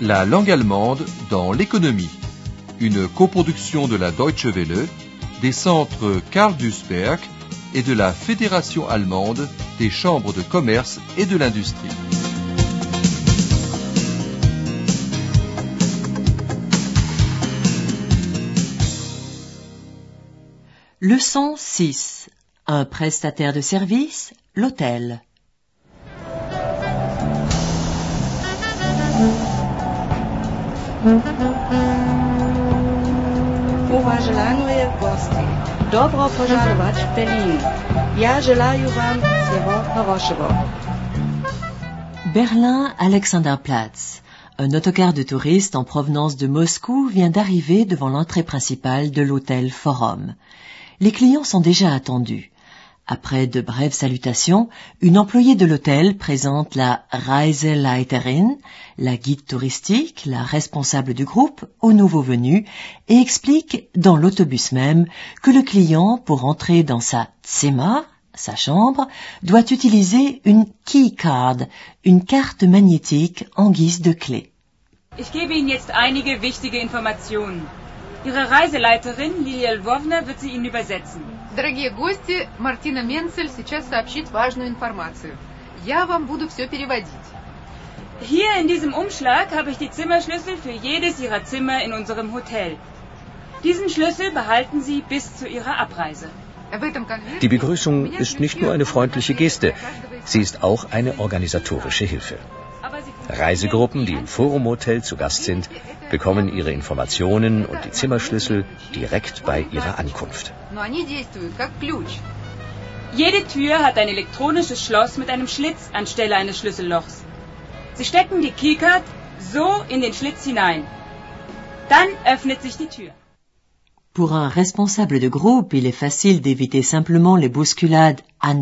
La langue allemande dans l'économie. Une coproduction de la Deutsche Welle, des centres Karl Duisberg et de la Fédération allemande des chambres de commerce et de l'industrie. Leçon 6. Un prestataire de service, l'hôtel. Уважаемые гости, добро пожаловать в Berlin. Я желаю вам всего хорошего. Berlin Alexanderplatz. Un autocar de touristes en provenance de Moscou vient d'arriver devant l'entrée principale de l'hôtel Forum. Les clients sont déjà attendus. Après de brèves salutations, une employée de l'hôtel présente la Reiseleiterin, la guide touristique, la responsable du groupe, aux nouveaux venus et explique dans l'autobus même que le client, pour entrer dans sa Zimmer, sa chambre, doit utiliser une keycard, une carte magnétique en guise de clé. Ich gebe Ihnen jetzt einige wichtige Informationen. Ihre Reiseleiterin Lilia Lvovna wird sie Ihnen übersetzen. Дорогие гости, Мартина Менцель сейчас сообщит важную информацию. Я вам буду все переводить. Hier in diesem Umschlag habe ich die Zimmerschlüssel für jedes Ihrer Zimmer in unserem Hotel. Diesen Schlüssel behalten Sie bis zu Ihrer Abreise. В этом конверте Die Begrüßung ist nicht nur eine freundliche Geste, sie ist auch eine organisatorische Hilfe. Reisegruppen, die im Forum Hotel zu Gast sind, bekommen ihre Informationen und die Zimmerschlüssel direkt bei ihrer Ankunft. Jede Tür hat ein elektronisches Schloss mit einem Schlitz anstelle eines Schlüssellochs. Sie stecken die Keycard so in den Schlitz hinein. Dann öffnet sich die Tür. Pour un responsable de groupe, il est facile d'éviter simplement les bousculades à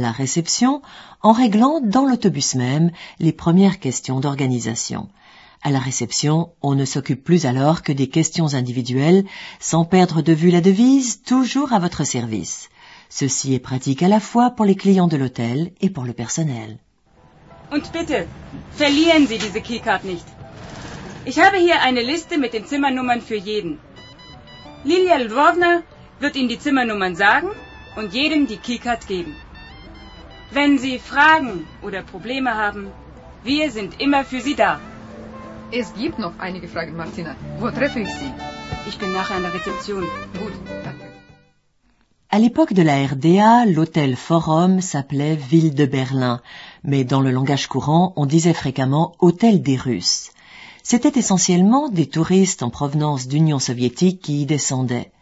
la réception, en réglant dans l'autobus même les premières questions d'organisation. À la réception, on ne s'occupe plus alors que des questions individuelles, sans perdre de vue la devise, toujours à votre service. Ceci est pratique à la fois pour les clients de l'hôtel et pour le personnel. Und bitte, verlieren Sie diese Keycard nicht. Ich habe hier eine Liste mit den Zimmernummern für jeden. Lilia Lvovna wird Ihnen die Zimmernummern sagen und jedem die Keycard geben. Wenn Sie Fragen oder Probleme haben, wir sind immer für Sie da. Es gibt noch einige Fragen, Martina. Wo treffe ich Sie? Ich bin nachher an der Rezeption. Gut, danke. À l'époque de la RDA, l'hôtel Forum s'appelait Ville de Berlin, mais dans le langage courant, on disait fréquemment Hôtel des Russes. C'était essentiellement des touristes en provenance d'Union soviétique qui y descendaient.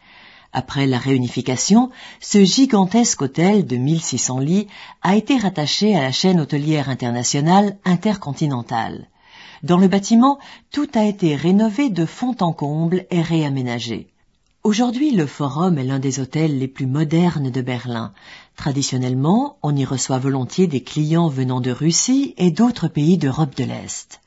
Après la réunification, ce gigantesque hôtel de 1600 lits a été rattaché à la chaîne hôtelière internationale intercontinentale. Dans le bâtiment, tout a été rénové de fond en comble et réaménagé. Aujourd'hui, le Forum est l'un des hôtels les plus modernes de Berlin. Traditionnellement, on y reçoit volontiers des clients venant de Russie et d'autres pays d'Europe de l'Est.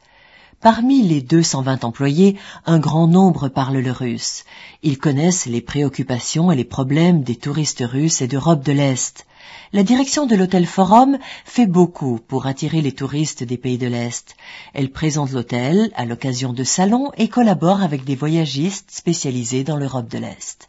Parmi les 220 employés, un grand nombre parlent le russe. Ils connaissent les préoccupations et les problèmes des touristes russes et d'Europe de l'Est. La direction de l'hôtel Forum fait beaucoup pour attirer les touristes des pays de l'Est. Elle présente l'hôtel à l'occasion de salons et collabore avec des voyagistes spécialisés dans l'Europe de l'Est.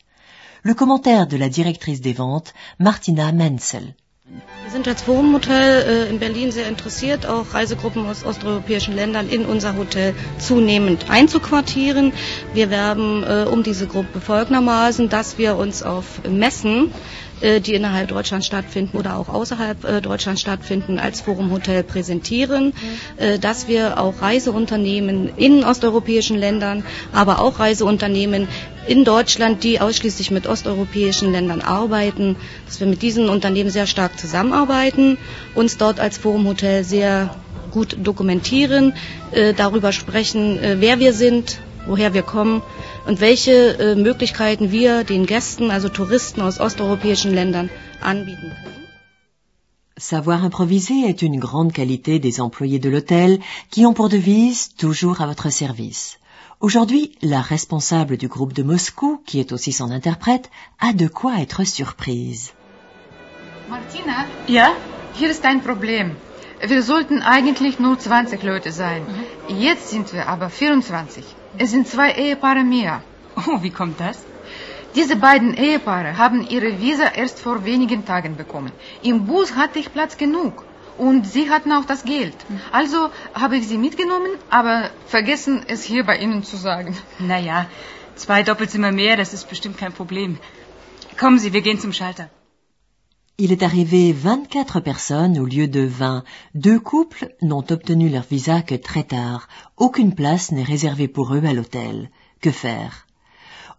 Le commentaire de la directrice des ventes, Martina Menzel. Wir sind als Forum-Hotel äh, in Berlin sehr interessiert, auch Reisegruppen aus osteuropäischen Ländern in unser Hotel zunehmend einzuquartieren. Wir werben äh, um diese Gruppe folgendermaßen, dass wir uns auf Messen, äh, die innerhalb Deutschlands stattfinden oder auch außerhalb Deutschlands stattfinden, als Forum-Hotel präsentieren, äh, dass wir auch Reiseunternehmen in osteuropäischen Ländern, aber auch Reiseunternehmen in Deutschland, die ausschließlich mit osteuropäischen Ländern arbeiten, dass wir mit diesen Unternehmen sehr stark zusammenarbeiten, uns dort als Forum Hotel sehr gut dokumentieren, äh, darüber sprechen, äh, wer wir sind, woher wir kommen und welche äh, Möglichkeiten wir den Gästen, also Touristen aus osteuropäischen Ländern, anbieten können. Savoir improviser est une grande qualité des employés de l'hôtel qui ont pour devise toujours à votre service. Aujourd'hui, la responsable du groupe de Moscou, qui est aussi son interprète, a de quoi être surprise. Martina, Ja? hier ist ein Problem. Wir sollten eigentlich nur 20 Leute sein. Jetzt sind wir aber 24. Es sind zwei Ehepaare mehr. Oh, wie kommt das? Diese beiden Ehepaare haben ihre Visa erst vor wenigen Tagen bekommen. Im Bus hatte ich Platz genug. Und sie hatten auch das Geld. Also habe ich sie mitgenommen, aber vergessen, es hier bei Ihnen zu sagen. Naja, zwei Doppelzimmer mehr, das ist bestimmt kein Problem. Kommen Sie, wir gehen zum Schalter. Il est arrivé 24 personnes au lieu de 20. Deux couples n'ont obtenu leur visa que très tard. Aucune place n'est réservée pour eux à l'hôtel. Que faire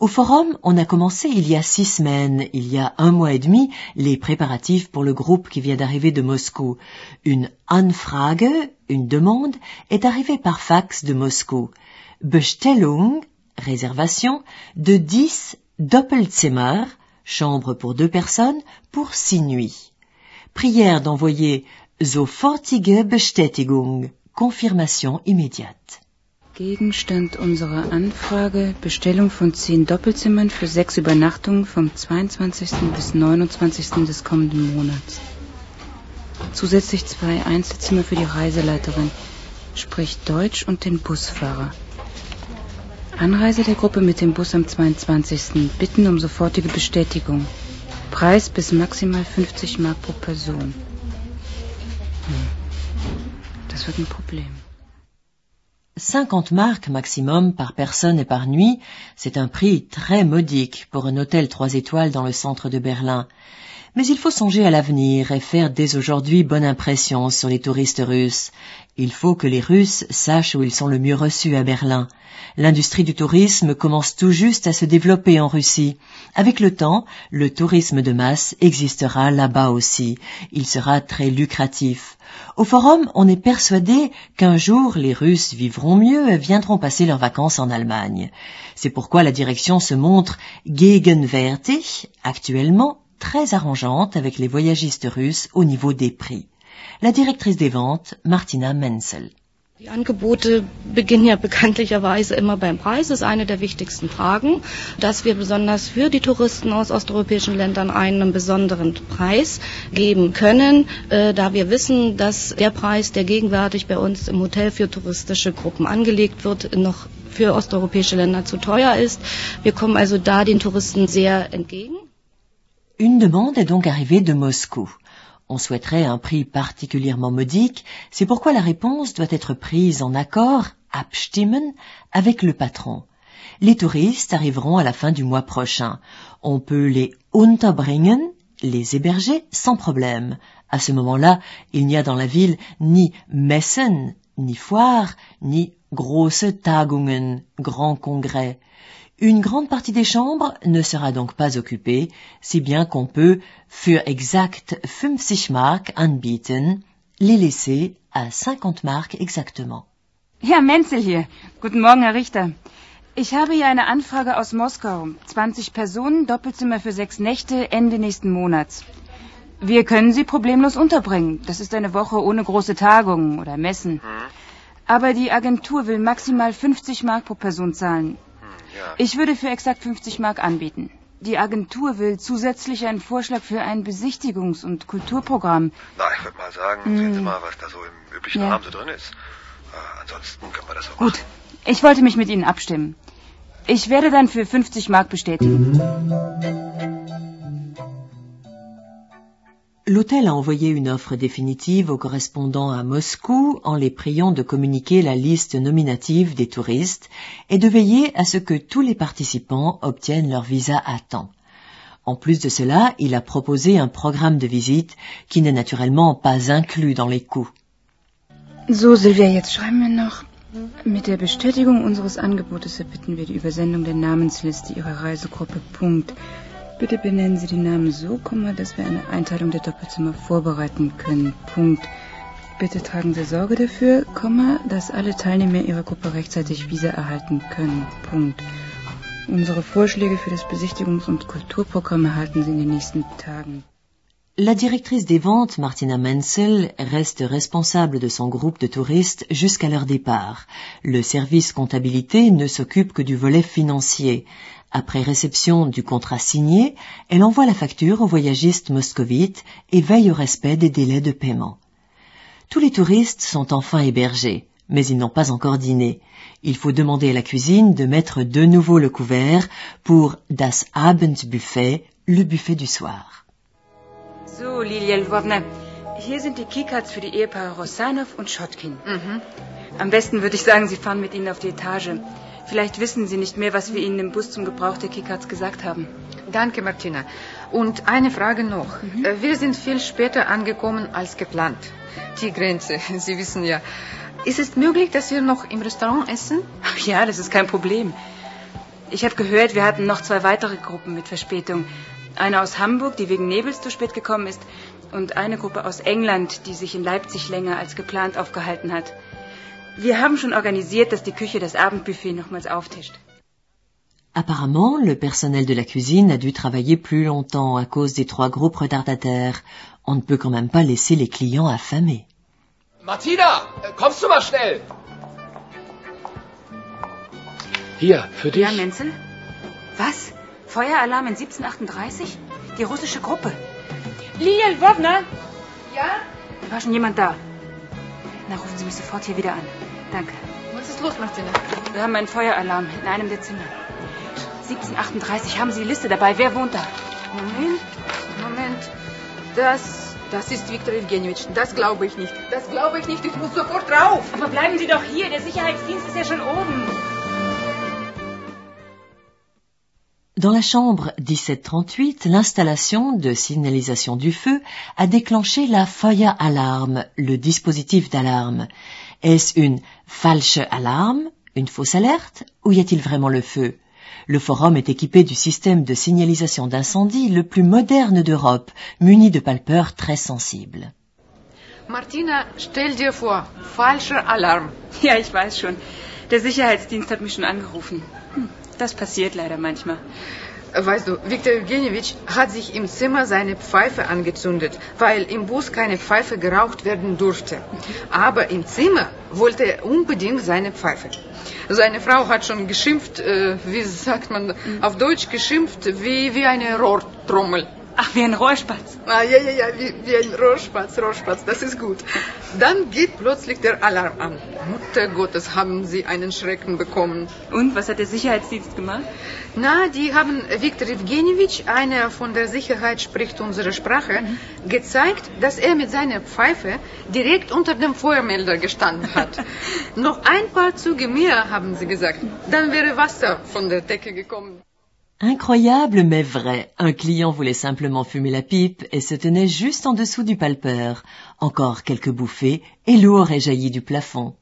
Au forum, on a commencé il y a six semaines, il y a un mois et demi, les préparatifs pour le groupe qui vient d'arriver de Moscou. Une Anfrage, une demande, est arrivée par fax de Moscou. Bestellung, réservation, de 10 Doppelzimmer, chambre pour deux personnes, pour six nuits. Prière d'envoyer sofortige Bestätigung, confirmation immédiate. Gegenstand unserer Anfrage Bestellung von zehn Doppelzimmern für sechs Übernachtungen vom 22. bis 29. des kommenden Monats. Zusätzlich zwei Einzelzimmer für die Reiseleiterin, sprich Deutsch und den Busfahrer. Anreise der Gruppe mit dem Bus am 22. Bitten um sofortige Bestätigung. Preis bis maximal 50 Mark pro Person. Hm. Das wird ein Problem. 50 marques maximum par personne et par nuit, c'est un prix très modique pour un hôtel trois étoiles dans le centre de Berlin. Mais il faut songer à l'avenir et faire dès aujourd'hui bonne impression sur les touristes russes. Il faut que les Russes sachent où ils sont le mieux reçus à Berlin. L'industrie du tourisme commence tout juste à se développer en Russie. Avec le temps, le tourisme de masse existera là-bas aussi. Il sera très lucratif. Au forum, on est persuadé qu'un jour les Russes vivront mieux et viendront passer leurs vacances en Allemagne. C'est pourquoi la direction se montre gegenwärtig, actuellement, très arrangeante avec les voyagistes russes au niveau des prix. La directrice des ventes, Martina Menzel. Die Angebote beginnen ja bekanntlicherweise immer beim Preis. Das ist eine der wichtigsten Fragen, dass wir besonders für die Touristen aus osteuropäischen Ländern einen besonderen Preis geben können, äh, da wir wissen, dass der Preis, der gegenwärtig bei uns im Hotel für touristische Gruppen angelegt wird, noch für osteuropäische Länder zu teuer ist. Wir kommen also da den Touristen sehr entgegen. Une demande est donc arrivée de Moscou. On souhaiterait un prix particulièrement modique, c'est pourquoi la réponse doit être prise en accord, abstimmen, avec le patron. Les touristes arriveront à la fin du mois prochain. On peut les unterbringen, les héberger sans problème. À ce moment-là, il n'y a dans la ville ni Messen, ni foire, ni große Tagungen, grands congrès. Une grande partie des chambres ne sera donc pas occupée, si bien qu'on peut für exakt 50 Mark anbieten, les laisser à 50 Mark exactement. Herr Menzel hier. Guten Morgen, Herr Richter. Ich habe hier eine Anfrage aus Moskau. 20 Personen, Doppelzimmer für sechs Nächte, Ende nächsten Monats. Wir können Sie problemlos unterbringen. Das ist eine Woche ohne große Tagungen oder Messen. Aber die Agentur will maximal 50 Mark pro Person zahlen. Ja. Ich würde für exakt 50 Mark anbieten. Die Agentur will zusätzlich einen Vorschlag für ein Besichtigungs- und Kulturprogramm. Na, ich würde mal sagen, sehen Sie mal, was da so im üblichen Ja. Rahmen so drin ist. Äh, ansonsten können wir das auch Gut, machen. ich wollte mich mit Ihnen abstimmen. Ich werde dann für 50 Mark bestätigen. L'hôtel a envoyé une offre définitive aux correspondants à Moscou en les priant de communiquer la liste nominative des touristes et de veiller à ce que tous les participants obtiennent leur visa à temps. En plus de cela, il a proposé un programme de visite qui n'est naturellement pas inclus dans les coûts. So, Silvia, jetzt schreiben wir noch. Mit der Bestätigung unseres Angebotes erbitten wir die Übersendung der Namensliste Ihrer Reisegruppe. Punkt. Bitte benennen Sie die Namen so, dass wir eine Einteilung der Doppelzimmer vorbereiten können. Punkt. Bitte tragen Sie Sorge dafür, dass alle Teilnehmer Ihrer Gruppe rechtzeitig Visa erhalten können. Punkt. Unsere Vorschläge für das Besichtigungs- und Kulturprogramm erhalten Sie in den nächsten Tagen. La directrice des ventes, Martina Menzel, reste responsable de son groupe de touristes jusqu'à leur départ. Le service comptabilité ne s'occupe que du volet financier. Après réception du contrat signé, elle envoie la facture aux voyagistes moscovites et veille au respect des délais de paiement. Tous les touristes sont enfin hébergés, mais ils n'ont pas encore dîné. Il faut demander à la cuisine de mettre de nouveau le couvert pour das Abendbuffet, le buffet du soir. So, Lilia Lvovna, hier sind die Keycards für die Ehepaare Rosanov und Schotkin. Mhm. Am besten würde ich sagen, Sie fahren mit ihnen auf die Etage. Vielleicht wissen Sie nicht mehr, was wir Ihnen im Bus zum Gebrauch der Keycards gesagt haben. Danke, Martina. Und eine Frage noch. Äh, Wir sind viel später angekommen als geplant. Die Grenze, Sie wissen ja. Ist es möglich, dass wir noch im Restaurant essen? Ach ja, das ist kein Problem. Ich habe gehört, wir hatten noch zwei weitere Gruppen mit Verspätung. Eine aus Hamburg, die wegen Nebels zu spät gekommen ist, und eine Gruppe aus England, die sich in Leipzig länger als geplant aufgehalten hat. Wir haben schon organisiert, dass die Küche das Abendbuffet nochmals auftischt. Apparemment, le personnel de la cuisine a dû travailler plus longtemps à cause des trois groupes retardataires. On ne peut quand même pas laisser les clients affamés. Martina, kommst du mal schnell? Hier, für dich. Ja, Menzel? Was? Feueralarm in 1738? Die russische Gruppe. Lilia Lvovna? Ja? War schon jemand da? Na, rufen Sie mich sofort hier wieder an. Danke. Was ist los, Martina? Wir haben einen Feueralarm in einem der Zimmer. 1738, haben Sie die Liste dabei? Wer wohnt da? Moment, Moment. Das, das ist Viktor Evgenjewitsch. Das glaube ich nicht. Das glaube ich nicht. Ich muss sofort rauf. Aber bleiben Sie doch hier. Der Sicherheitsdienst ist ja schon oben. Dans la chambre 1738, l'installation de signalisation du feu a déclenché la Feueralarm, le dispositif d'alarme. Est-ce une falsche Alarm, une fausse alerte, ou y a-t-il vraiment le feu? Le forum est équipé du système de signalisation d'incendie le plus moderne d'Europe, muni de palpeurs très sensibles. Martina, stell dir vor, falscher Alarm. Ja, ich weiß schon. Der Sicherheitsdienst hat mich schon angerufen. Hm, das passiert leider manchmal. Weißt du, Viktor Evgenjewitsch hat sich im Zimmer seine Pfeife angezündet, weil im Bus keine Pfeife geraucht werden durfte. Aber im Zimmer wollte er unbedingt seine Pfeife. Seine Frau hat schon geschimpft, äh, wie sagt man auf Deutsch geschimpft, wie, wie eine Rohrtrommel. Ach, wie ein Rohrspatz. Ah, ja, ja, ja, wie, wie ein Rohrspatz, Rohrspatz, das ist gut. Dann geht plötzlich der Alarm an. Mutter Gottes, haben sie einen Schrecken bekommen. Und, was hat der Sicherheitsdienst gemacht? Na, die haben Viktor Evgenjewitsch, einer von der Sicherheit spricht unsere Sprache, gezeigt, dass er mit seiner Pfeife direkt unter dem Feuermelder gestanden hat. Noch ein paar Züge mehr, haben sie gesagt. Dann wäre Wasser von der Decke gekommen. Incroyable mais vrai, un client voulait simplement fumer la pipe et se tenait juste en dessous du palpeur. Encore quelques bouffées et l'eau aurait jailli du plafond.